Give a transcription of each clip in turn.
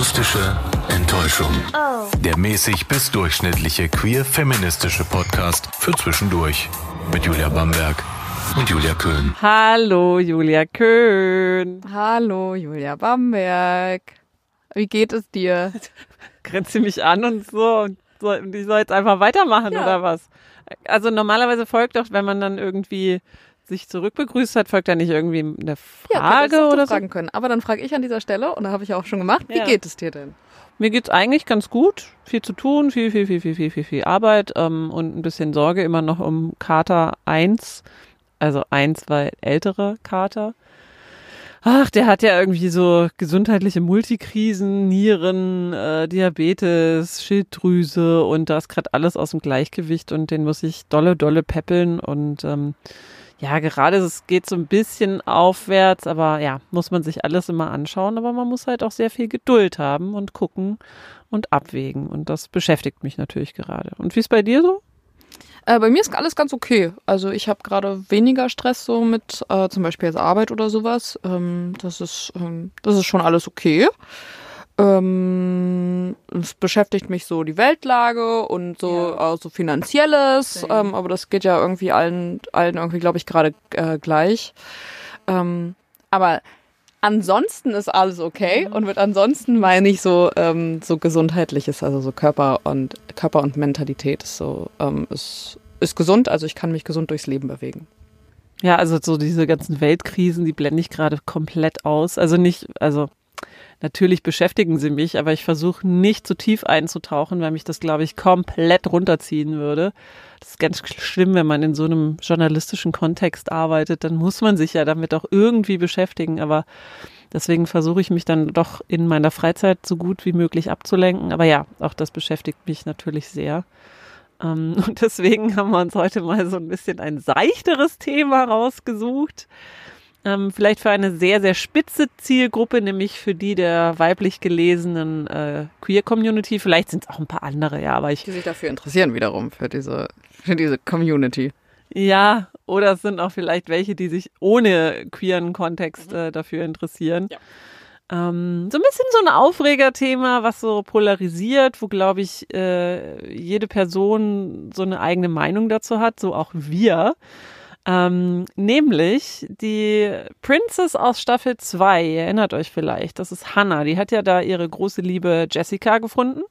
Akustische Enttäuschung. Der mäßig bis durchschnittliche queer-feministische Podcast für zwischendurch. Mit Julia Bamberg und Julia Köhn. Hallo, Julia Köhn. Hallo, Julia Bamberg. Wie geht es dir? Grenzt sie mich an und so und so, und ich soll jetzt einfach weitermachen Ja. oder was? Also normalerweise folgt doch, wenn man dann irgendwie sich zurückbegrüßt hat, folgt ja nicht irgendwie eine Ja, Frage du oder so. fragen können. Aber dann frage ich an dieser Stelle, und da habe ich auch schon gemacht, wie Ja. geht es dir denn? Mir geht's eigentlich ganz gut. Viel zu tun, viel, viel, viel, viel, viel, viel, viel Arbeit ähm, und ein bisschen Sorge immer noch um Kater 1. Also 1 war ältere Kater. Ach, der hat ja irgendwie so gesundheitliche Multikrisen, Nieren, äh, Diabetes, Schilddrüse und da ist gerade alles aus dem Gleichgewicht und den muss ich dolle, dolle peppeln und ähm, ja, gerade es geht so ein bisschen aufwärts, aber ja, muss man sich alles immer anschauen, aber man muss halt auch sehr viel Geduld haben und gucken und abwägen und das beschäftigt mich natürlich gerade. Und wie ist bei dir so? Äh, bei mir ist alles ganz okay. Also ich habe gerade weniger Stress so mit äh, zum Beispiel jetzt Arbeit oder sowas. Ähm, das ist ähm, das ist schon alles okay. Ähm, es beschäftigt mich so die Weltlage und so auch so finanzielles, ähm, aber das geht ja irgendwie allen allen irgendwie glaube ich gerade äh, gleich. Ähm, aber ansonsten ist alles okay und mit ansonsten meine ich so ähm, so gesundheitliches, also so Körper und Körper und Mentalität ist so ähm, ist ist gesund, also ich kann mich gesund durchs Leben bewegen. Ja, also so diese ganzen Weltkrisen, die blende ich gerade komplett aus. Also nicht, also natürlich beschäftigen sie mich, aber ich versuche nicht zu tief einzutauchen, weil mich das, glaube ich, komplett runterziehen würde. Das ist ganz schlimm, wenn man in so einem journalistischen Kontext arbeitet, dann muss man sich ja damit auch irgendwie beschäftigen, aber deswegen versuche ich mich dann doch in meiner Freizeit so gut wie möglich abzulenken. Aber ja, auch das beschäftigt mich natürlich sehr. Ähm, Und deswegen haben wir uns heute mal so ein bisschen ein seichteres Thema rausgesucht. Ähm, vielleicht für eine sehr, sehr spitze Zielgruppe, nämlich für die der weiblich gelesenen äh, Queer-Community. Vielleicht sind es auch ein paar andere, ja, aber ich, Die sich dafür interessieren wiederum für diese für diese Community. ja, oder es sind auch vielleicht welche, die sich ohne queeren Kontext äh, dafür interessieren. Ja. Ähm, so ein bisschen so ein Aufregerthema, was so polarisiert, wo, glaube ich, äh, jede Person so eine eigene Meinung dazu hat, so auch wir. Ähm, nämlich die Princess aus Staffel 2, ihr erinnert euch vielleicht, das ist Hannah, die hat ja da ihre große Liebe Jessica gefunden.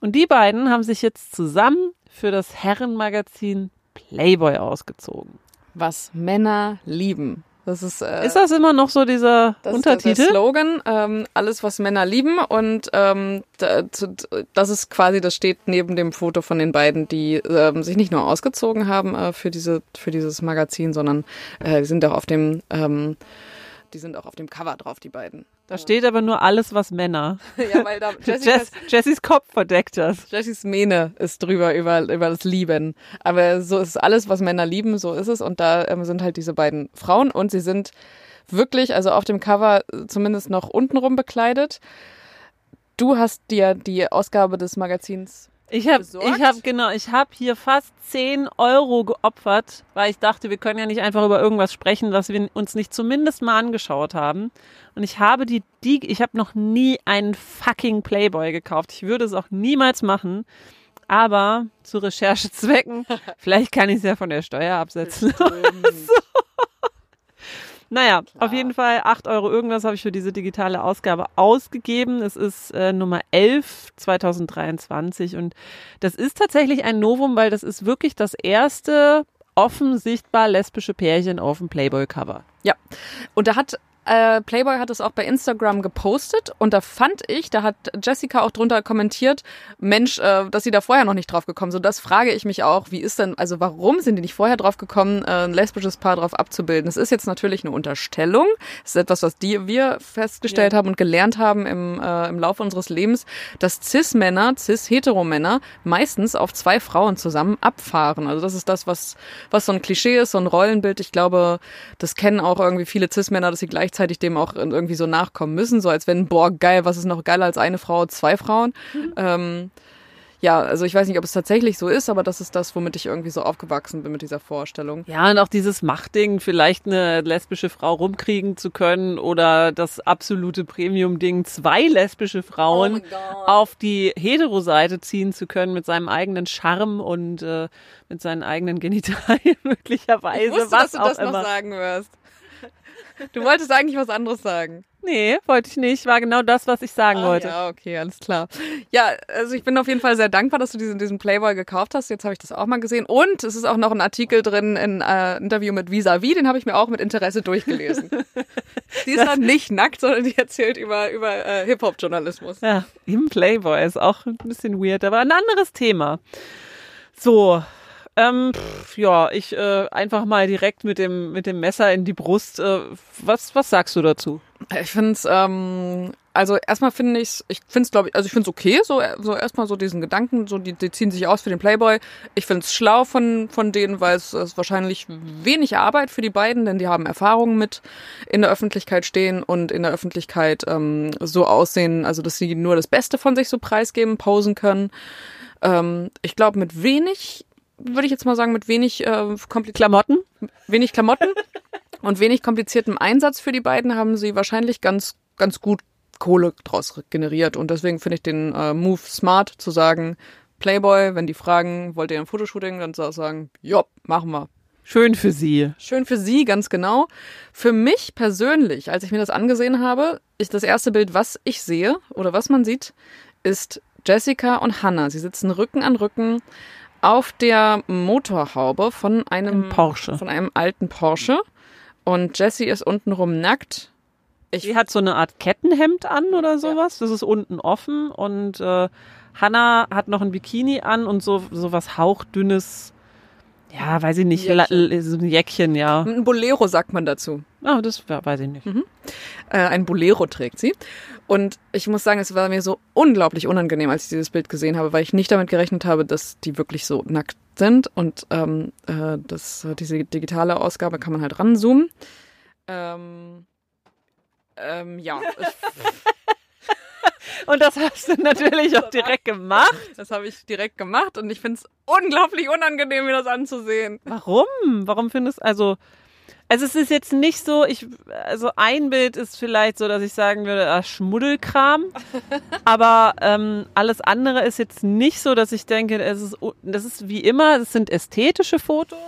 Und die beiden haben sich jetzt zusammen für das Herrenmagazin Playboy ausgezogen. Was Männer lieben. Das ist äh, Ist das immer noch so dieser Das ist der- Untertitel? Der Slogan, ähm, alles was Männer lieben und ähm, das ist quasi, das steht neben dem Foto von den beiden, die ähm, sich nicht nur ausgezogen haben äh, für diese für dieses Magazin, sondern äh, die sind auch auf dem ähm, die sind auch auf dem Cover drauf, die beiden. Da steht aber nur alles, was Männer. ja, weil da Jess, Jessys Kopf verdeckt das. Jessys Mähne ist drüber über, über das Lieben. Aber so ist alles, was Männer lieben, so ist es. Und da ähm, sind halt diese beiden Frauen und sie sind wirklich, also auf dem Cover äh, zumindest noch untenrum bekleidet. Du hast dir die Ausgabe des Magazins. Ich habe, ich habe genau, ich habe hier fast 10 Euro geopfert, weil ich dachte, wir können ja nicht einfach über irgendwas sprechen, was wir uns nicht zumindest mal angeschaut haben. Und ich habe die, die, ich habe noch nie einen fucking Playboy gekauft. Ich würde es auch niemals machen. Aber zu Recherchezwecken, vielleicht kann ich es ja von der Steuer absetzen. Naja, auf jeden Fall 8 Euro irgendwas habe ich für diese digitale Ausgabe ausgegeben. Es ist äh, Nummer 11 2023 und das ist tatsächlich ein Novum, weil das ist wirklich das erste offen sichtbar lesbische Pärchen auf dem Playboy-Cover. Ja. Und da hat äh, Playboy hat es auch bei Instagram gepostet und da fand ich, da hat Jessica auch drunter kommentiert, Mensch, äh, dass sie da vorher noch nicht drauf gekommen sind. Das frage ich mich auch, wie ist denn, also warum sind die nicht vorher drauf gekommen, äh, ein lesbisches Paar drauf abzubilden? Es ist jetzt natürlich eine Unterstellung. Es ist etwas, was die, wir festgestellt Ja. haben und gelernt haben im, äh, im Laufe unseres Lebens, dass Cis-Männer, Cis-Heteromänner meistens auf zwei Frauen zusammen abfahren. Also das ist das, was, was so ein Klischee ist, so ein Rollenbild. Ich glaube, das kennen auch irgendwie viele Cis-Männer, dass sie gleichzeitig dem auch irgendwie so nachkommen müssen, so als wenn, boah, geil, was ist noch geiler als eine Frau, zwei Frauen. Ähm, ja, also ich weiß nicht, ob es tatsächlich so ist, aber das ist das, womit ich irgendwie so aufgewachsen bin mit dieser Vorstellung. Ja, und auch dieses Machtding, vielleicht eine lesbische Frau rumkriegen zu können oder das absolute Premium-Ding, zwei lesbische Frauen oh auf die Hetero-Seite ziehen zu können mit seinem eigenen Charme und äh, mit seinen eigenen Genitalien möglicherweise. Ich wusste, was dass du das immer. noch sagen wirst. Du wolltest eigentlich was anderes sagen. Nee, wollte ich nicht. War genau das, was ich sagen ah, wollte. Ja, okay, alles klar. Ja, also ich bin auf jeden Fall sehr dankbar, dass du diesen, diesen Playboy gekauft hast. Jetzt habe ich das auch mal gesehen. Und es ist auch noch ein Artikel drin, ein äh, Interview mit Visavi, den habe ich mir auch mit Interesse durchgelesen. die ist dann nicht nackt, sondern die erzählt über, über äh, Hip-Hop-Journalismus. Ja, im Playboy ist auch ein bisschen weird, aber ein anderes Thema. So, ähm, pff, ja, ich äh, einfach mal direkt mit dem mit dem Messer in die Brust. Äh, was was sagst du dazu? Ich finde es, ähm, also erstmal finde ich's, ich finde es, glaube ich, also ich finde es okay, so, so erstmal so diesen Gedanken, so die, die ziehen sich aus für den Playboy. Ich finde es schlau von, von denen, weil es ist wahrscheinlich wenig Arbeit für die beiden, denn die haben Erfahrungen mit in der Öffentlichkeit stehen und in der Öffentlichkeit ähm, so aussehen, also dass sie nur das Beste von sich so preisgeben, posen können. Ähm, ich glaube, mit wenig würde ich jetzt mal sagen, mit wenig äh, Klamotten. Wenig Klamotten und wenig kompliziertem Einsatz für die beiden haben sie wahrscheinlich ganz, ganz gut Kohle draus generiert. Und deswegen finde ich den äh, Move smart zu sagen, Playboy, wenn die fragen, wollt ihr ein Fotoshooting, dann sagen, ja, machen wir. Schön für sie. Schön für sie, ganz genau. Für mich persönlich, als ich mir das angesehen habe, ist das erste Bild, was ich sehe oder was man sieht, ist Jessica und Hannah. Sie sitzen Rücken an Rücken auf der Motorhaube von einem Ein Porsche. Von einem alten Porsche. Und Jessie ist untenrum nackt. Ich Sie hat so eine Art Kettenhemd an oder sowas. Ja. Das ist unten offen. Und äh, Hannah hat noch ein Bikini an und so, so was hauchdünnes, ja, weiß ich nicht, Jäckchen. so ein Jäckchen, ja. Ein Bolero sagt man dazu. Ah, das weiß ich nicht. Mhm. Äh, ein Bolero trägt sie. Und ich muss sagen, es war mir so unglaublich unangenehm, als ich dieses Bild gesehen habe, weil ich nicht damit gerechnet habe, dass die wirklich so nackt sind. Und ähm, äh, das, diese digitale Ausgabe kann man halt ranzoomen. Ähm, ähm, ja. und das hast du natürlich auch direkt gemacht. Das habe ich direkt gemacht und ich finde es unglaublich unangenehm, mir das anzusehen. Warum? Warum findest du, also also es ist jetzt nicht so, ich, also ein Bild ist vielleicht so, dass ich sagen würde, ah, Schmuddelkram. aber ähm, alles andere ist jetzt nicht so, dass ich denke, es ist, das ist wie immer, es sind ästhetische Fotos.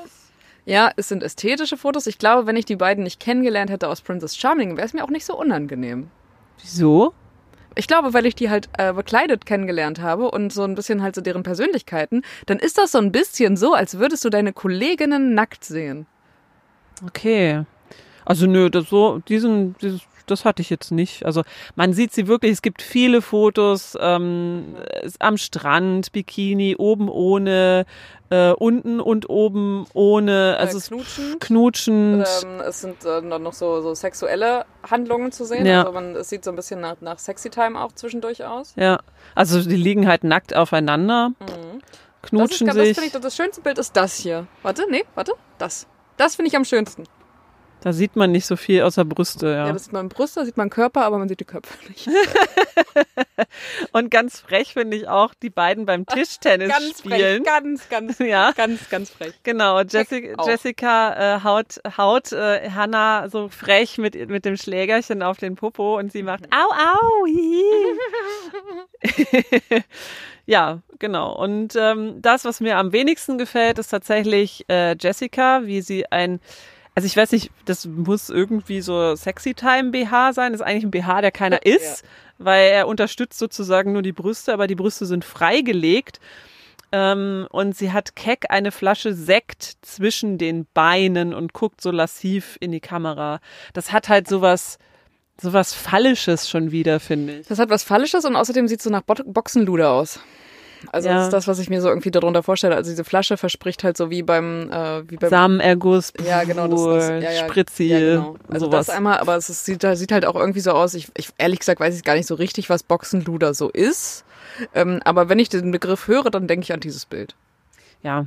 Ja, es sind ästhetische Fotos. Ich glaube, wenn ich die beiden nicht kennengelernt hätte aus Princess Charming, wäre es mir auch nicht so unangenehm. Wieso? Ich glaube, weil ich die halt äh, bekleidet kennengelernt habe und so ein bisschen halt so deren Persönlichkeiten, dann ist das so ein bisschen so, als würdest du deine Kolleginnen nackt sehen. Okay. Also nö, das so, diesen, dieses, das hatte ich jetzt nicht. Also man sieht sie wirklich, es gibt viele Fotos ähm, am Strand, Bikini, oben ohne, äh, unten und oben ohne, also äh, knutschend. knutschend. Ähm, es sind äh, noch so, so sexuelle Handlungen zu sehen. Ja. Also man, es sieht so ein bisschen nach, nach Sexy Time auch zwischendurch aus. Ja, also die liegen halt nackt aufeinander, mhm. knutschen das ist, sich. Das, ich, das schönste Bild ist das hier. Warte, nee, warte, das. Das finde ich am schönsten. Da sieht man nicht so viel außer Brüste, ja. Ja, das sieht man Brüste, sieht man Körper, aber man sieht die Köpfe nicht. und ganz frech finde ich auch die beiden beim Tischtennis ganz spielen. Frech, ganz, ganz, ja. ganz, ganz frech. Genau, Jessica, Jessica äh, haut, haut äh, Hannah so frech mit, mit dem Schlägerchen auf den Popo und sie macht au, au, Ja, genau. Und ähm, das, was mir am wenigsten gefällt, ist tatsächlich äh, Jessica, wie sie ein also ich weiß nicht, das muss irgendwie so Sexy Time BH sein. Das ist eigentlich ein BH, der keiner ist, ja. weil er unterstützt sozusagen nur die Brüste, aber die Brüste sind freigelegt. Ähm, und sie hat keck eine Flasche Sekt zwischen den Beinen und guckt so lassiv in die Kamera. Das hat halt sowas, sowas Fallisches schon wieder, finde ich. Das hat was Fallisches und außerdem sieht es so nach Bo Boxenluder aus. Also ja. das ist das, was ich mir so irgendwie darunter vorstelle. Also diese Flasche verspricht halt so wie beim, äh, wie beim Samenerguss, ja genau, das, das ja, ja, Spritzi, ja, genau. Also sowas. das einmal, aber es ist, sieht, sieht halt auch irgendwie so aus. Ich, ich ehrlich gesagt weiß ich gar nicht so richtig, was Boxenluder so ist. Ähm, aber wenn ich den Begriff höre, dann denke ich an dieses Bild. Ja,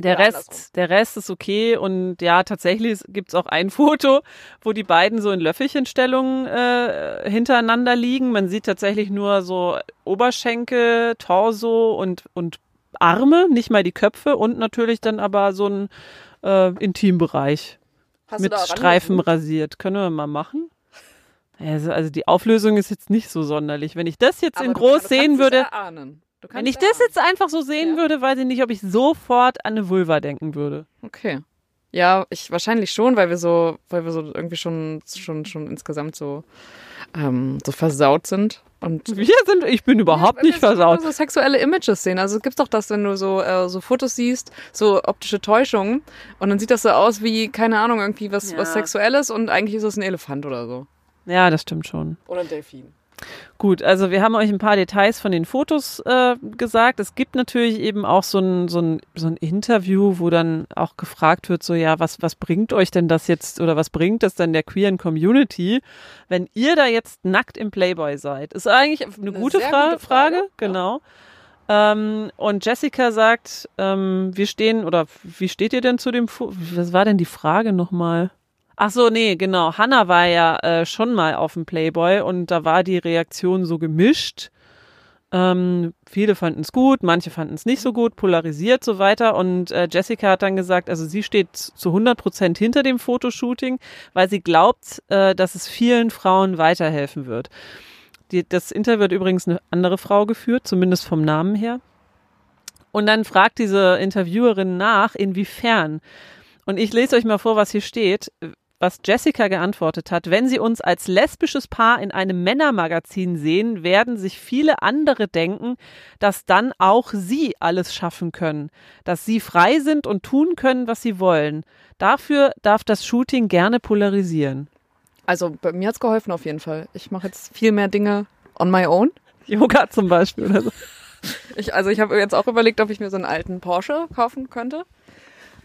Der Oder Rest, der Rest ist okay und ja, tatsächlich gibt's auch ein Foto, wo die beiden so in Löffelchenstellungen äh, hintereinander liegen. Man sieht tatsächlich nur so Oberschenkel, Torso und, und Arme, nicht mal die Köpfe und natürlich dann aber so ein äh, Intimbereich Hast mit Streifen rasiert. Können wir mal machen? Also, also die Auflösung ist jetzt nicht so sonderlich. Wenn ich das jetzt Aber in groß sehen es würde, erahnen. Du wenn ich das jetzt einfach so sehen Ja. würde, weiß ich nicht, ob ich sofort an eine Vulva denken würde. Okay. Ja, ich wahrscheinlich schon, weil wir so, weil wir so irgendwie schon, schon, schon insgesamt so, ähm, so versaut sind. Und Wir sind, ich bin überhaupt weil nicht wir so- versaut. so sexuelle Images sehen. Also es gibt doch das, wenn du so, äh, so Fotos siehst, so optische Täuschungen und dann sieht das so aus wie, keine Ahnung, irgendwie was, Ja. was Sexuelles und eigentlich ist es ein Elefant oder so. Ja, das stimmt schon. Oder ein Delfin. Gut, also wir haben euch ein paar Details von den Fotos äh, gesagt. Es gibt natürlich eben auch so ein, so, ein, so ein Interview, wo dann auch gefragt wird, so ja, was, was bringt euch denn das jetzt oder was bringt das denn der queeren Community, wenn ihr da jetzt nackt im Playboy seid? Ist eigentlich eine, Eine gute, Fra gute Frage, Frage, ja. genau. Ähm, und Jessica sagt, ähm, wir stehen, oder wie steht ihr denn zu dem, Fo was war denn die Frage nochmal? Ach so, nee, genau. Hannah war ja äh, schon mal auf dem Playboy und da war die Reaktion so gemischt. Ähm, viele fanden es gut, manche fanden es nicht so gut, polarisiert so weiter. Und äh, Jessica hat dann gesagt, also sie steht zu 100 Prozent hinter dem Fotoshooting, weil sie glaubt, äh, dass es vielen Frauen weiterhelfen wird. Die, das Interview wird übrigens eine andere Frau geführt, zumindest vom Namen her. Und dann fragt diese Interviewerin nach, inwiefern. Und ich lese euch mal vor, was hier steht, was Jessica geantwortet hat. Wenn Sie uns als lesbisches Paar in einem Männermagazin sehen, werden sich viele andere denken, dass dann auch Sie alles schaffen können, dass Sie frei sind und tun können, was Sie wollen. Dafür darf das Shooting gerne polarisieren. Also bei mir hat's geholfen auf jeden Fall. Ich mache jetzt viel mehr Dinge on my own. Yoga zum Beispiel oder so. Ich, also ich habe jetzt auch überlegt, ob ich mir so einen alten Porsche kaufen könnte.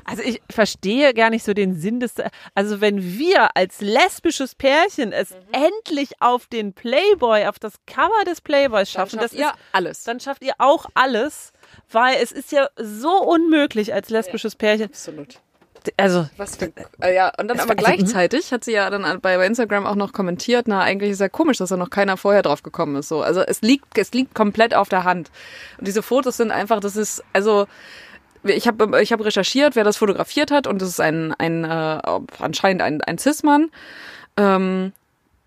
Also ich verstehe gar nicht so den Sinn des. Also wenn wir als lesbisches Pärchen es endlich auf den Playboy, auf das Cover des Playboys schaffen, das ja ist, alles. dann schafft ihr auch alles, weil es ist ja so unmöglich als lesbisches Pärchen. Absolut. Also Was für, äh, ja, und dann aber also, gleichzeitig hat sie ja dann bei bei Instagram auch noch kommentiert, na, eigentlich ist ja komisch, dass da noch keiner vorher drauf gekommen ist, so. Also es liegt, es liegt komplett auf der Hand. Und diese Fotos sind einfach, das ist, also, ich habe ich hab recherchiert, wer das fotografiert hat und das ist ein, ein äh, anscheinend ein, ein Cis-Mann. Ähm,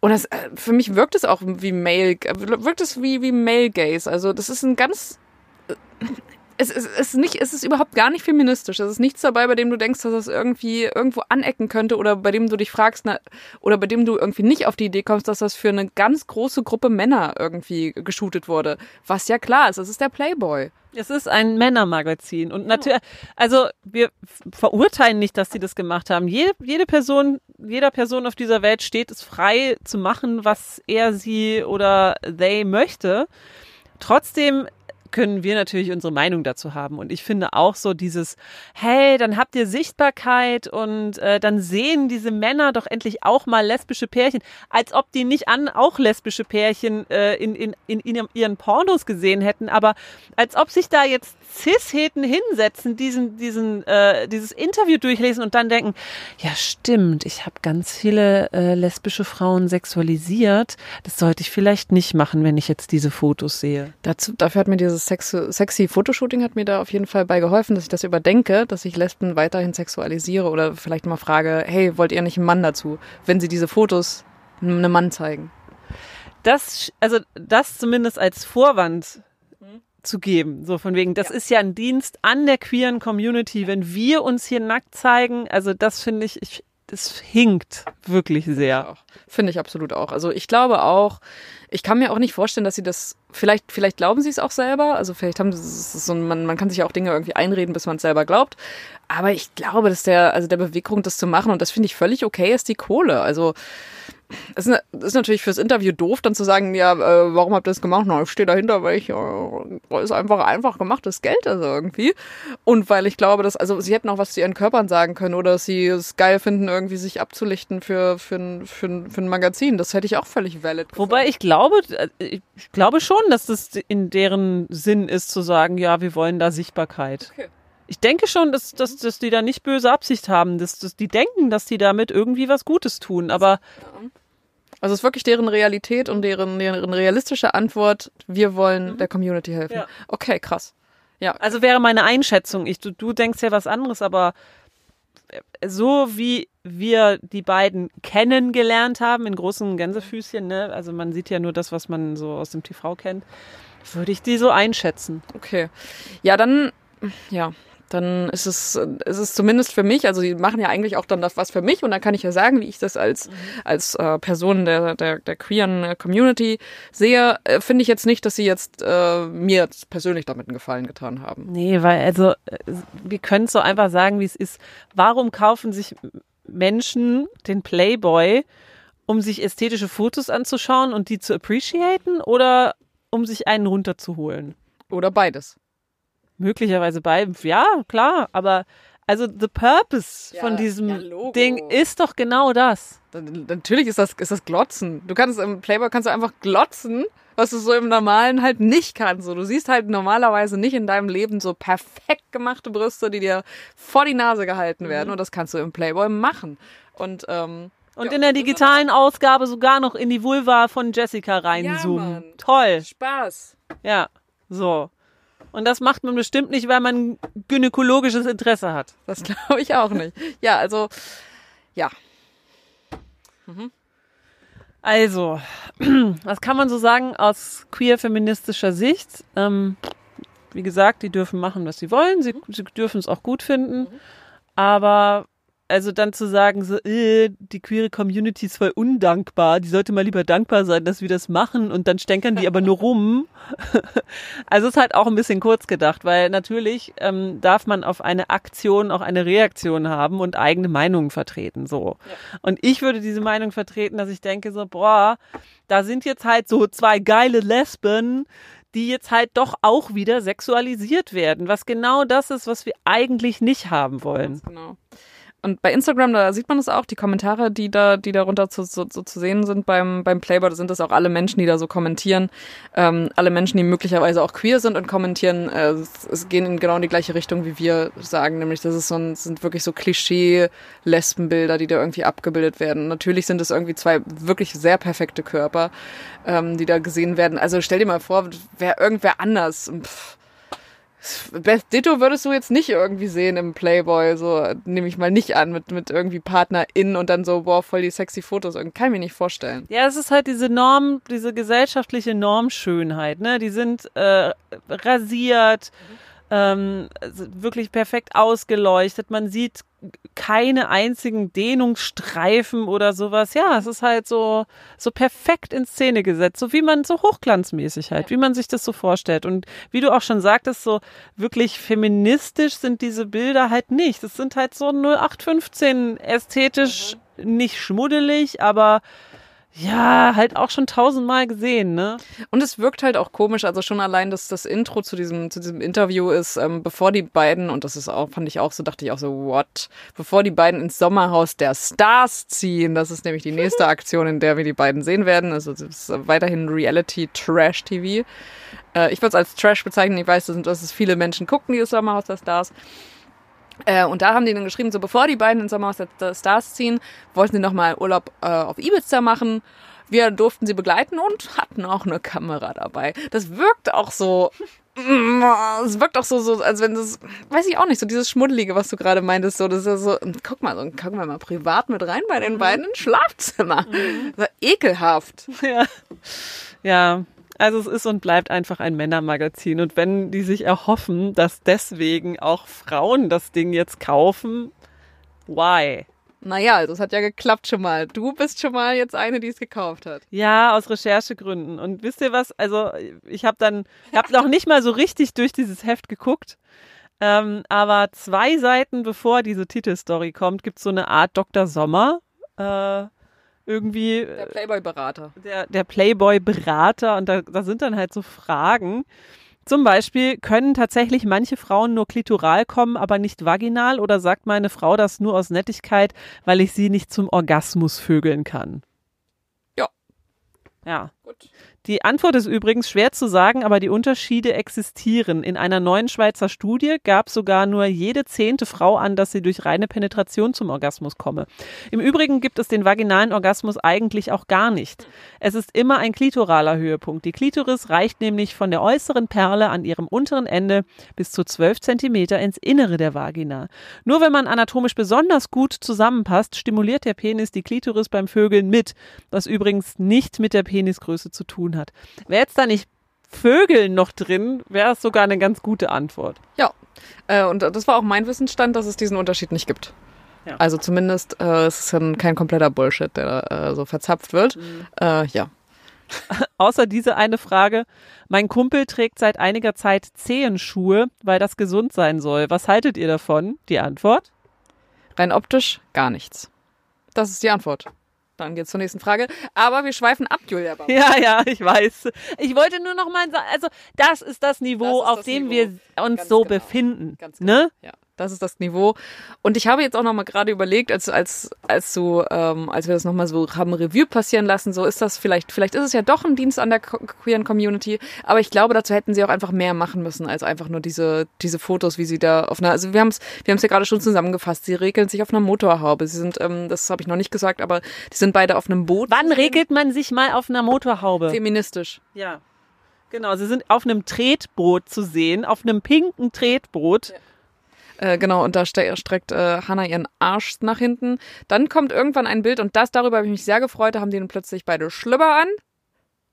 und das, äh, für mich wirkt es auch wie Male, wirkt es wie, wie Male Gaze. Also das ist ein ganz, es es ist nicht, es ist überhaupt gar nicht feministisch. Es ist nichts dabei, bei dem du denkst, dass es irgendwie irgendwo anecken könnte oder bei dem du dich fragst, na, oder bei dem du irgendwie nicht auf die Idee kommst, dass das für eine ganz große Gruppe Männer irgendwie geshootet wurde. Was ja klar ist, es ist der Playboy. es ist ein Männermagazin und natürlich, also wir verurteilen nicht, dass sie das gemacht haben. Jede, jede Person, jeder Person auf dieser Welt steht es frei zu machen, was er, sie oder they möchte. Trotzdem können wir natürlich unsere Meinung dazu haben. Und ich finde auch so dieses, hey, dann habt ihr Sichtbarkeit und äh, dann sehen diese Männer doch endlich auch mal lesbische Pärchen, als ob die nicht an auch lesbische Pärchen äh, in, in, in, in ihren Pornos gesehen hätten, aber als ob sich da jetzt Cis-Heten hinsetzen, diesen, diesen, äh, dieses Interview durchlesen und dann denken, ja stimmt, ich habe ganz viele äh, lesbische Frauen sexualisiert. Das sollte ich vielleicht nicht machen, wenn ich jetzt diese Fotos sehe. Dazu, dafür hat mir dieses Sex, sexy Fotoshooting hat mir da auf jeden Fall bei geholfen, dass ich das überdenke, dass ich Lesben weiterhin sexualisiere oder vielleicht mal frage, hey, wollt ihr nicht einen Mann dazu, wenn sie diese Fotos einem Mann zeigen? das, also das zumindest als Vorwand zu geben. So von wegen, das ist ja ein Dienst an der queeren Community, wenn wir uns hier nackt zeigen. Also das finde ich, ich, das hinkt wirklich sehr. Finde ich absolut auch. Also ich glaube auch, ich kann mir auch nicht vorstellen, dass sie das, vielleicht, vielleicht glauben sie es auch selber, also vielleicht haben sie so, ein- man, man kann sich ja auch Dinge irgendwie einreden, bis man es selber glaubt. Aber ich glaube, dass der, also der Beweggrund, das zu machen, und das finde ich völlig okay, ist die Kohle. Also es ist, ist natürlich fürs Interview doof, dann zu sagen, ja, äh, warum habt ihr das gemacht? Na, ich stehe dahinter, weil ich, äh, ist einfach einfach gemachtes Geld, also irgendwie. Und weil ich glaube, dass, also sie hätten auch was zu ihren Körpern sagen können oder dass sie es geil finden, irgendwie sich abzulichten für, für, ein, für, ein, für ein Magazin. Das hätte ich auch völlig valid gefunden. Wobei ich glaube, äh, ich glaube schon, dass das in deren Sinn ist zu sagen, ja, wir wollen da Sichtbarkeit. Okay. Ich denke schon, dass, dass, dass die da nicht böse Absicht haben, dass, dass die denken, dass die damit irgendwie was Gutes tun, aber. Also es ist wirklich deren Realität und deren, deren realistische Antwort, wir wollen mhm. der Community helfen. Ja. Okay, krass. Ja. Also wäre meine Einschätzung. Ich, du, du denkst ja was anderes, aber so wie wir die beiden kennengelernt haben, in großen Gänsefüßchen, ne? also man sieht ja nur das, was man so aus dem TV kennt, würde ich die so einschätzen. Okay. Ja, dann, ja, dann ist es, ist es zumindest für mich, also die machen ja eigentlich auch dann das was für mich und dann kann ich ja sagen, wie ich das als, als äh, Person der, der, der queeren Community sehe, äh, finde ich jetzt nicht, dass sie jetzt äh, mir jetzt persönlich damit einen Gefallen getan haben. Nee, weil also äh, wir können es so einfach sagen, wie es ist. Warum kaufen sich Menschen den Playboy, um sich ästhetische Fotos anzuschauen und die zu appreciaten oder um sich einen runterzuholen? Oder beides. Möglicherweise bei, ja, klar, aber also the purpose ja, von diesem ja, Ding ist doch genau das. Natürlich ist das, ist das Glotzen. Du kannst im Playboy kannst du einfach glotzen, was du so im Normalen halt nicht kannst. So, du siehst halt normalerweise nicht in deinem Leben so perfekt gemachte Brüste, die dir vor die Nase gehalten mhm. werden. Mhm. Und das kannst du im Playboy machen. Und ähm, und ja, in der digitalen Ausgabe sogar noch in die Vulva von Jessica reinzoomen. Ja, Toll. Spaß. Ja, so. Und das macht man bestimmt nicht, weil man gynäkologisches Interesse hat. Das glaube ich auch nicht. Ja, also, ja. Mhm. Also, was kann man so sagen aus queer-feministischer Sicht? Ähm, wie gesagt, die dürfen machen, was sie wollen. Sie, sie dürfen es auch gut finden. Mhm. Aber also dann zu sagen, so, äh, die queere Community ist voll undankbar, die sollte mal lieber dankbar sein, dass wir das machen und dann stänkern die aber nur rum. also es ist halt auch ein bisschen kurz gedacht, weil natürlich ähm, darf man auf eine Aktion auch eine Reaktion haben und eigene Meinungen vertreten, so. Ja. Und ich würde diese Meinung vertreten, dass ich denke so, boah, da sind jetzt halt so zwei geile Lesben, die jetzt halt doch auch wieder sexualisiert werden, was genau das ist, was wir eigentlich nicht haben wollen. Ganz genau. Und bei Instagram, da sieht man es auch, die Kommentare, die da, die darunter zu, so, so zu sehen sind beim, beim Playboy, da sind das auch alle Menschen, die da so kommentieren. Ähm, alle Menschen, die möglicherweise auch queer sind und kommentieren, äh, es, es gehen in genau die gleiche Richtung, wie wir sagen, nämlich das ist so ein, sind wirklich so Klischee-Lesbenbilder, die da irgendwie abgebildet werden. Natürlich sind es irgendwie zwei wirklich sehr perfekte Körper, ähm, die da gesehen werden. Also stell dir mal vor, wäre irgendwer anders. Pff, Beth Ditto würdest du jetzt nicht irgendwie sehen im Playboy, so nehme ich mal nicht an, mit, mit irgendwie PartnerInnen und dann so, boah, voll die sexy Fotos. Kann ich mir nicht vorstellen. Ja, es ist halt diese Norm, diese gesellschaftliche Normschönheit, ne? Die sind äh, rasiert. Mhm ähm, wirklich perfekt ausgeleuchtet. Man sieht keine einzigen Dehnungsstreifen oder sowas. Ja, es ist halt so, so perfekt in Szene gesetzt, so wie man so hochglanzmäßig halt, wie man sich das so vorstellt. Und wie du auch schon sagtest, so wirklich feministisch sind diese Bilder halt nicht. Das sind halt so 0815 ästhetisch mhm. nicht schmuddelig, aber ja, halt auch schon tausendmal gesehen, ne? Und es wirkt halt auch komisch, also schon allein, dass das Intro zu diesem, zu diesem Interview ist, ähm, bevor die beiden, und das ist auch, fand ich auch so, dachte ich auch so, what? Bevor die beiden ins Sommerhaus der Stars ziehen, das ist nämlich die nächste Aktion, in der wir die beiden sehen werden. Also es ist weiterhin Reality-Trash-TV. Äh, ich würde es als Trash bezeichnen, ich weiß, dass, dass es viele Menschen gucken, dieses Sommerhaus der Stars. Äh, und da haben die dann geschrieben, so bevor die beiden ins Sommerhaus der Stars ziehen, wollten sie nochmal Urlaub äh, auf Ibiza machen. Wir durften sie begleiten und hatten auch eine Kamera dabei. Das wirkt auch so, es wirkt auch so, so, als wenn das, weiß ich auch nicht, so dieses Schmuddelige, was du gerade meintest, so, das ist ja so, guck mal, so, gucken wir mal privat mit rein bei den mhm. beiden ins Schlafzimmer. Mhm. ekelhaft. Ja. Ja, also es ist und bleibt einfach ein Männermagazin. Und wenn die sich erhoffen, dass deswegen auch Frauen das Ding jetzt kaufen, why? Naja, also es hat ja geklappt schon mal. Du bist schon mal jetzt eine, die es gekauft hat. Ja, aus Recherchegründen. Und wisst ihr was? Also ich habe dann, ich habe noch nicht mal so richtig durch dieses Heft geguckt. Ähm, aber zwei Seiten bevor diese Titelstory kommt, gibt es so eine Art Dr. Sommer. Äh, irgendwie. Der Playboy-Berater. Der, der Playboy-Berater und da, da sind dann halt so Fragen. Zum Beispiel, können tatsächlich manche Frauen nur klitoral kommen, aber nicht vaginal? Oder sagt meine Frau das nur aus Nettigkeit, weil ich sie nicht zum Orgasmus vögeln kann? Ja. Ja. Gut. Die Antwort ist übrigens schwer zu sagen, aber die Unterschiede existieren. In einer neuen Schweizer Studie gab sogar nur jede zehnte Frau an, dass sie durch reine Penetration zum Orgasmus komme. Im Übrigen gibt es den vaginalen Orgasmus eigentlich auch gar nicht. Es ist immer ein klitoraler Höhepunkt. Die Klitoris reicht nämlich von der äußeren Perle an ihrem unteren Ende bis zu 12 Zentimeter ins Innere der Vagina. Nur wenn man anatomisch besonders gut zusammenpasst, stimuliert der Penis die Klitoris beim Vögeln mit, was übrigens nicht mit der Penisgröße Größe zu tun hat. Wäre jetzt da nicht Vögel noch drin, wäre es sogar eine ganz gute Antwort. Ja, äh, und das war auch mein Wissensstand, dass es diesen Unterschied nicht gibt. Ja. Also zumindest äh, es ist dann kein kompletter Bullshit, der äh, so verzapft wird. Mhm. Äh, ja. Außer diese eine Frage. Mein Kumpel trägt seit einiger Zeit Zehenschuhe, weil das gesund sein soll. Was haltet ihr davon? Die Antwort? Rein optisch gar nichts. Das ist die Antwort. Dann geht's zur nächsten Frage. Aber wir schweifen ab, Julia. Bauer. Ja, ja, ich weiß. Ich wollte nur noch mal sagen, also das ist das Niveau, das ist auf das dem Niveau. wir uns Ganz so genau. befinden. Ganz genau. Ne? Ja. Das ist das Niveau. Und ich habe jetzt auch noch mal gerade überlegt, als als als so ähm, als wir das noch mal so haben Review passieren lassen, so ist das vielleicht vielleicht ist es ja doch ein Dienst an der queeren Community, aber ich glaube, dazu hätten sie auch einfach mehr machen müssen als einfach nur diese diese Fotos, wie sie da auf einer also wir haben es wir haben es ja gerade schon zusammengefasst. Sie regeln sich auf einer Motorhaube. Sie sind ähm, das habe ich noch nicht gesagt, aber die sind beide auf einem Boot. Wann regelt man sich mal auf einer Motorhaube? Feministisch. Ja. Genau, sie sind auf einem Tretboot zu sehen, auf einem pinken Tretboot. Ja äh, genau, und da ste streckt äh, Hannah ihren Arsch nach hinten. Dann kommt irgendwann ein Bild und das, darüber habe ich mich sehr gefreut, da haben die dann plötzlich beide Schlüpper an.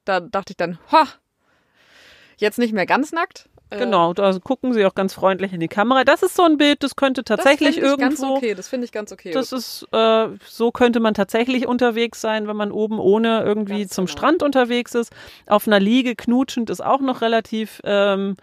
Da dachte ich dann, ha, jetzt nicht mehr ganz nackt. Äh, genau, da gucken sie auch ganz freundlich in die Kamera. Das ist so ein Bild, das könnte tatsächlich das irgendwo. Ganz okay, das finde ich ganz okay. Das ist, äh, so könnte man tatsächlich unterwegs sein, wenn man oben ohne irgendwie ganz zum genau. Strand unterwegs ist. Auf einer Liege knutschend ist auch noch relativ ähm,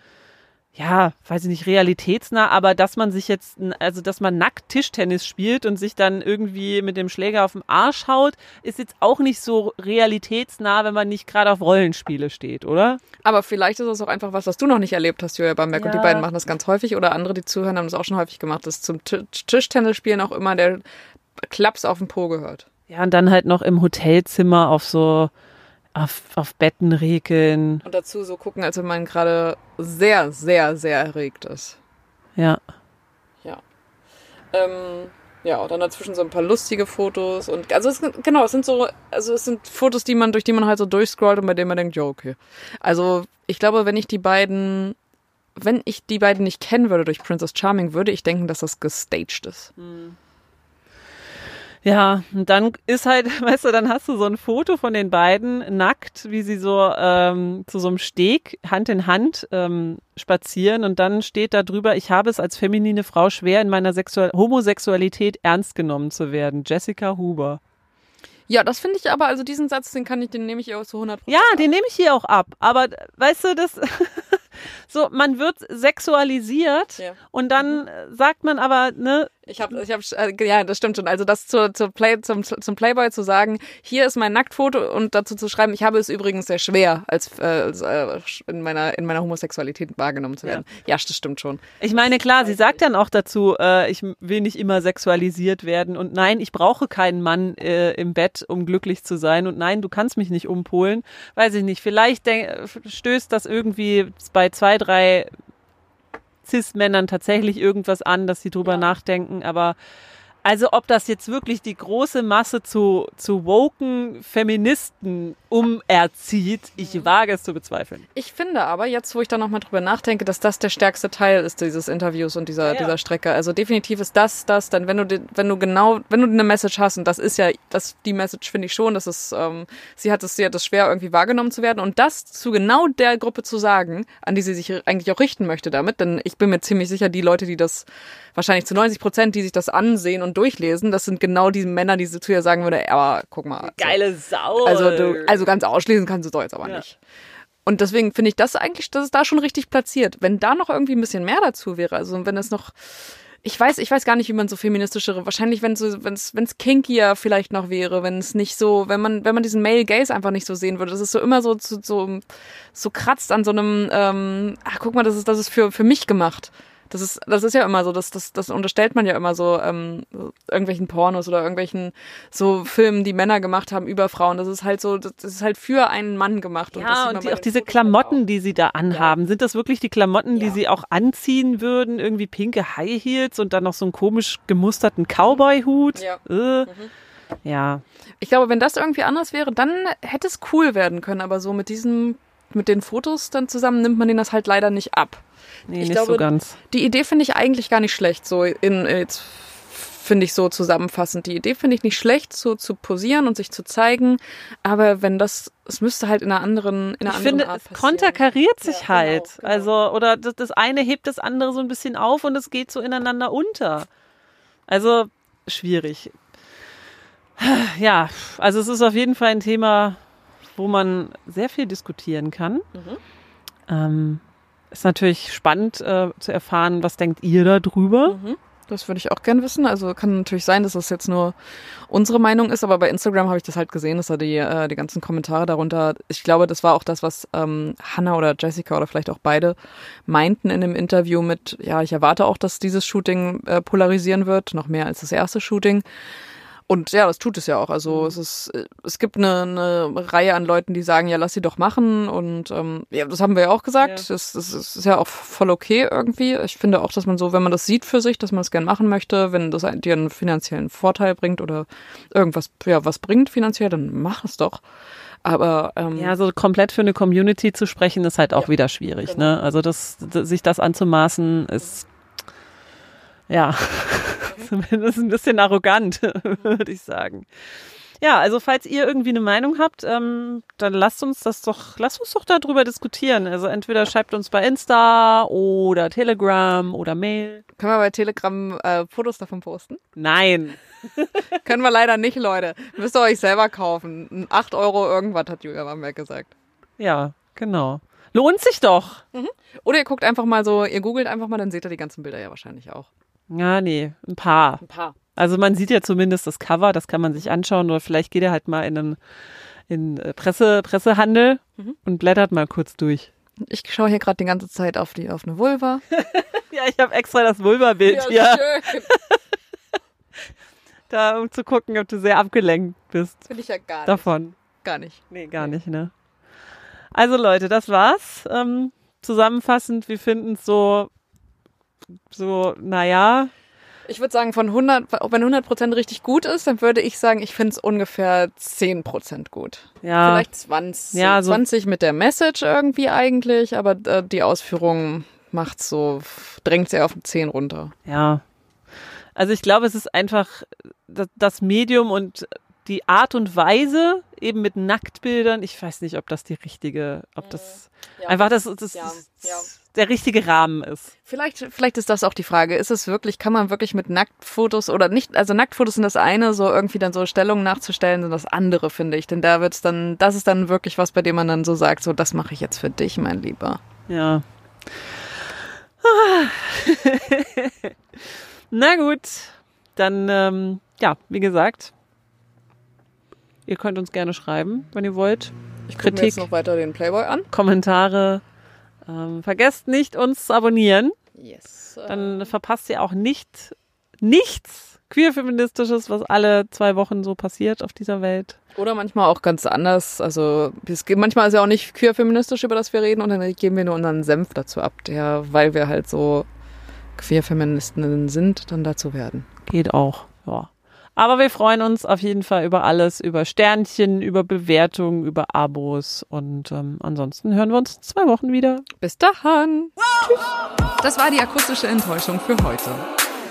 ja, weiß ich nicht, realitätsnah, aber dass man sich jetzt, also dass man nackt Tischtennis spielt und sich dann irgendwie mit dem Schläger auf den Arsch haut, ist jetzt auch nicht so realitätsnah, wenn man nicht gerade auf Rollenspiele steht, oder? Aber vielleicht ist es auch einfach was, was du noch nicht erlebt hast, Julia Bamberg. Ja. Und die beiden machen das ganz häufig oder andere, die zuhören, haben das auch schon häufig gemacht, dass zum Tischtennis spielen auch immer der Klaps auf den Po gehört. Ja, und dann halt noch im Hotelzimmer auf so auf, auf Betten regeln. Und dazu so gucken, als wenn man gerade sehr, sehr, sehr erregt ist. Ja. Ja. Ähm, ja, und dann dazwischen so ein paar lustige Fotos und also es, genau, es sind so, also es sind Fotos, die man, durch die man halt so durchscrollt und bei denen man denkt, ja, okay. Also ich glaube, wenn ich die beiden, wenn ich die beiden nicht kennen würde durch Princess Charming, würde ich denken, dass das gestaged ist. Mhm. Ja, und dann ist halt, weißt du, dann hast du so ein Foto von den beiden nackt, wie sie so ähm, zu so einem Steg Hand in Hand ähm, spazieren und dann steht da drüber, ich habe es als feminine Frau schwer, in meiner Sexual Homosexualität ernst genommen zu werden. Jessica Huber. Ja, das finde ich aber, also diesen Satz, den kann ich, den nehme ich auch zu 100 Ja, ab. den nehme ich hier auch ab. Aber weißt du, das, so, man wird sexualisiert ja. und dann mhm. sagt man aber, ne, ich habe, ich habe, äh, ja, das stimmt schon. Also das zur, zur Play, zum, zum Playboy zu sagen, hier ist mein Nacktfoto und dazu zu schreiben, ich habe es übrigens sehr schwer, als, äh, als äh, in meiner in meiner Homosexualität wahrgenommen zu werden. Ja, ja das stimmt schon. Ich meine, klar, sie sagt dann auch dazu, äh, ich will nicht immer sexualisiert werden und nein, ich brauche keinen Mann äh, im Bett, um glücklich zu sein und nein, du kannst mich nicht umpolen. Weiß ich nicht. Vielleicht stößt das irgendwie bei zwei, drei Cis-Männern tatsächlich irgendwas an, dass sie drüber ja. nachdenken, aber also ob das jetzt wirklich die große Masse zu, zu woken Feministen umerzieht, ich mhm. wage es zu bezweifeln. Ich finde aber, jetzt wo ich da nochmal drüber nachdenke, dass das der stärkste Teil ist dieses Interviews und dieser, ja, ja. dieser Strecke. Also definitiv ist das das, dann wenn du, wenn du genau, wenn du eine Message hast, und das ist ja, das, die Message finde ich schon, dass es, ähm, sie hat es, sie hat es schwer irgendwie wahrgenommen zu werden und das zu genau der Gruppe zu sagen, an die sie sich eigentlich auch richten möchte damit, denn ich bin mir ziemlich sicher, die Leute, die das wahrscheinlich zu 90 Prozent, die sich das ansehen und durchlesen, das sind genau diese Männer, die zu ihr sagen würde, aber guck mal. Also, Geile Sau. Also, du, also ganz ausschließen kannst du doch jetzt aber ja. nicht. Und deswegen finde ich das eigentlich, das ist da schon richtig platziert. Wenn da noch irgendwie ein bisschen mehr dazu wäre, also wenn es noch, ich weiß, ich weiß gar nicht, wie man so feministischere, wahrscheinlich, wenn so, wenn es, wenn es kinkier vielleicht noch wäre, wenn es nicht so, wenn man, wenn man diesen Male Gaze einfach nicht so sehen würde, das ist so immer so, so, so, so kratzt an so einem, ähm, ach guck mal, das ist, das ist für, für mich gemacht Das ist, das ist ja immer so, das, das, das unterstellt man ja immer so ähm, irgendwelchen Pornos oder irgendwelchen so Filmen, die Männer gemacht haben über Frauen. Das ist halt so, das ist halt für einen Mann gemacht. Und ja, und die, auch diese Klamotten, auch. die sie da anhaben, ja. sind das wirklich die Klamotten, die ja. sie auch anziehen würden? Irgendwie pinke High Heels und dann noch so einen komisch gemusterten Cowboy-Hut? Ja. Äh. Mhm. Ja. Ich glaube, wenn das irgendwie anders wäre, dann hätte es cool werden können, aber so mit diesem mit den Fotos dann zusammen nimmt man denen das halt leider nicht ab. Nee, ich nicht glaube, so ganz. Die Idee finde ich eigentlich gar nicht schlecht, so in jetzt finde ich so zusammenfassend. Die Idee finde ich nicht schlecht, so zu posieren und sich zu zeigen, aber wenn das, es müsste halt in einer anderen, in einer ich anderen finde, Art passieren. es konterkariert sich ja, genau, halt. Genau, genau. Also, oder das, das eine hebt das andere so ein bisschen auf und es geht so ineinander unter. Also, schwierig. Ja, also es ist auf jeden Fall ein Thema, wo man sehr viel diskutieren kann. Mhm. Ähm, ist natürlich spannend äh, zu erfahren, was denkt ihr darüber? Mhm. Das würde ich auch gern wissen. Also kann natürlich sein, dass das jetzt nur unsere Meinung ist, aber bei Instagram habe ich das halt gesehen, dass da die, äh, die ganzen Kommentare darunter, ich glaube, das war auch das, was ähm, Hannah oder Jessica oder vielleicht auch beide meinten in dem Interview mit, ja, ich erwarte auch, dass dieses Shooting äh, polarisieren wird, noch mehr als das erste Shooting. Und ja, das tut es ja auch. Also mhm. es ist, es gibt eine, eine Reihe an Leuten, die sagen, ja, lass sie doch machen. Und ähm, ja, das haben wir ja auch gesagt. Ja. Das, das ist ja auch voll okay irgendwie. Ich finde auch, dass man so, wenn man das sieht für sich, dass man es gern machen möchte, wenn das dir einen finanziellen Vorteil bringt oder irgendwas, ja, was bringt finanziell, dann mach es doch. Aber ähm, ja, so komplett für eine Community zu sprechen, ist halt auch ja, wieder schwierig. Genau. Ne? Also das, sich das anzumaßen, ist ja, zumindest ein bisschen arrogant, würde ich sagen. Ja, also falls ihr irgendwie eine Meinung habt, ähm, dann lasst uns das doch, lasst uns doch darüber diskutieren. Also entweder schreibt uns bei Insta oder Telegram oder Mail. Können wir bei Telegram äh, Fotos davon posten? Nein. Können wir leider nicht, Leute. Müsst ihr euch selber kaufen. 8 Euro irgendwas, hat Julia Bamberg gesagt. Ja, genau. Lohnt sich doch. Mhm. Oder ihr guckt einfach mal so, ihr googelt einfach mal, dann seht ihr die ganzen Bilder ja wahrscheinlich auch. Ja, nee, ein paar. Ein paar. Also man sieht ja zumindest das Cover, das kann man sich anschauen oder vielleicht geht er halt mal in einen in äh, Presse, Pressehandel mhm. und blättert mal kurz durch. Ich schaue hier gerade die ganze Zeit auf die auf eine Vulva. ja, ich habe extra das Vulva-Bild ja, hier. Schön. da um zu gucken, ob du sehr abgelenkt bist. Finde ich ja gar davon. nicht. Gar nicht. Nee, gar nee. nicht, ne? Also Leute, das war's. Ähm, zusammenfassend, wir finden es so so, naja. Ich würde sagen, von 100, wenn 100 Prozent richtig gut ist, dann würde ich sagen, ich finde es ungefähr 10 Prozent gut. Ja. Vielleicht 20. Ja, so 20 mit der Message irgendwie eigentlich, aber äh, die Ausführung macht so, drängt sie auf 10 runter. Ja. Also ich glaube, es ist einfach das Medium und die Art und Weise eben mit Nacktbildern. Ich weiß nicht, ob das die richtige, ob das ja. einfach das, das ja. Ja der richtige Rahmen ist. Vielleicht, vielleicht ist das auch die Frage. Ist es wirklich, kann man wirklich mit Nacktfotos oder nicht, also Nacktfotos sind das eine, so irgendwie dann so Stellungen nachzustellen, sind das andere, finde ich. Denn da wird's dann, das ist dann wirklich was, bei dem man dann so sagt, so, das mache ich jetzt für dich, mein Lieber. Ja. Na gut, dann, ähm, ja, wie gesagt, ihr könnt uns gerne schreiben, wenn ihr wollt. Ich kriege jetzt noch weiter den Playboy an. Kommentare, ähm, vergesst nicht, uns zu abonnieren. Yes. Dann verpasst ihr auch nicht nichts queerfeministisches, was alle zwei Wochen so passiert auf dieser Welt. Oder manchmal auch ganz anders. Also es geht, manchmal ist ja auch nicht queerfeministisch, über das wir reden, und dann geben wir nur unseren Senf dazu ab, der, weil wir halt so Queerfeministinnen sind, dann dazu werden. Geht auch, ja. Aber wir freuen uns auf jeden Fall über alles, über Sternchen, über Bewertungen, über Abos. Und ähm, ansonsten hören wir uns in zwei Wochen wieder. Bis dahin. Tschüss. Das war die akustische Enttäuschung für heute.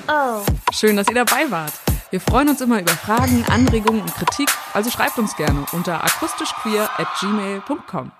Oh. Schön, dass ihr dabei wart. Wir freuen uns immer über Fragen, Anregungen und Kritik, also schreibt uns gerne unter akustischqueer at gmail.com.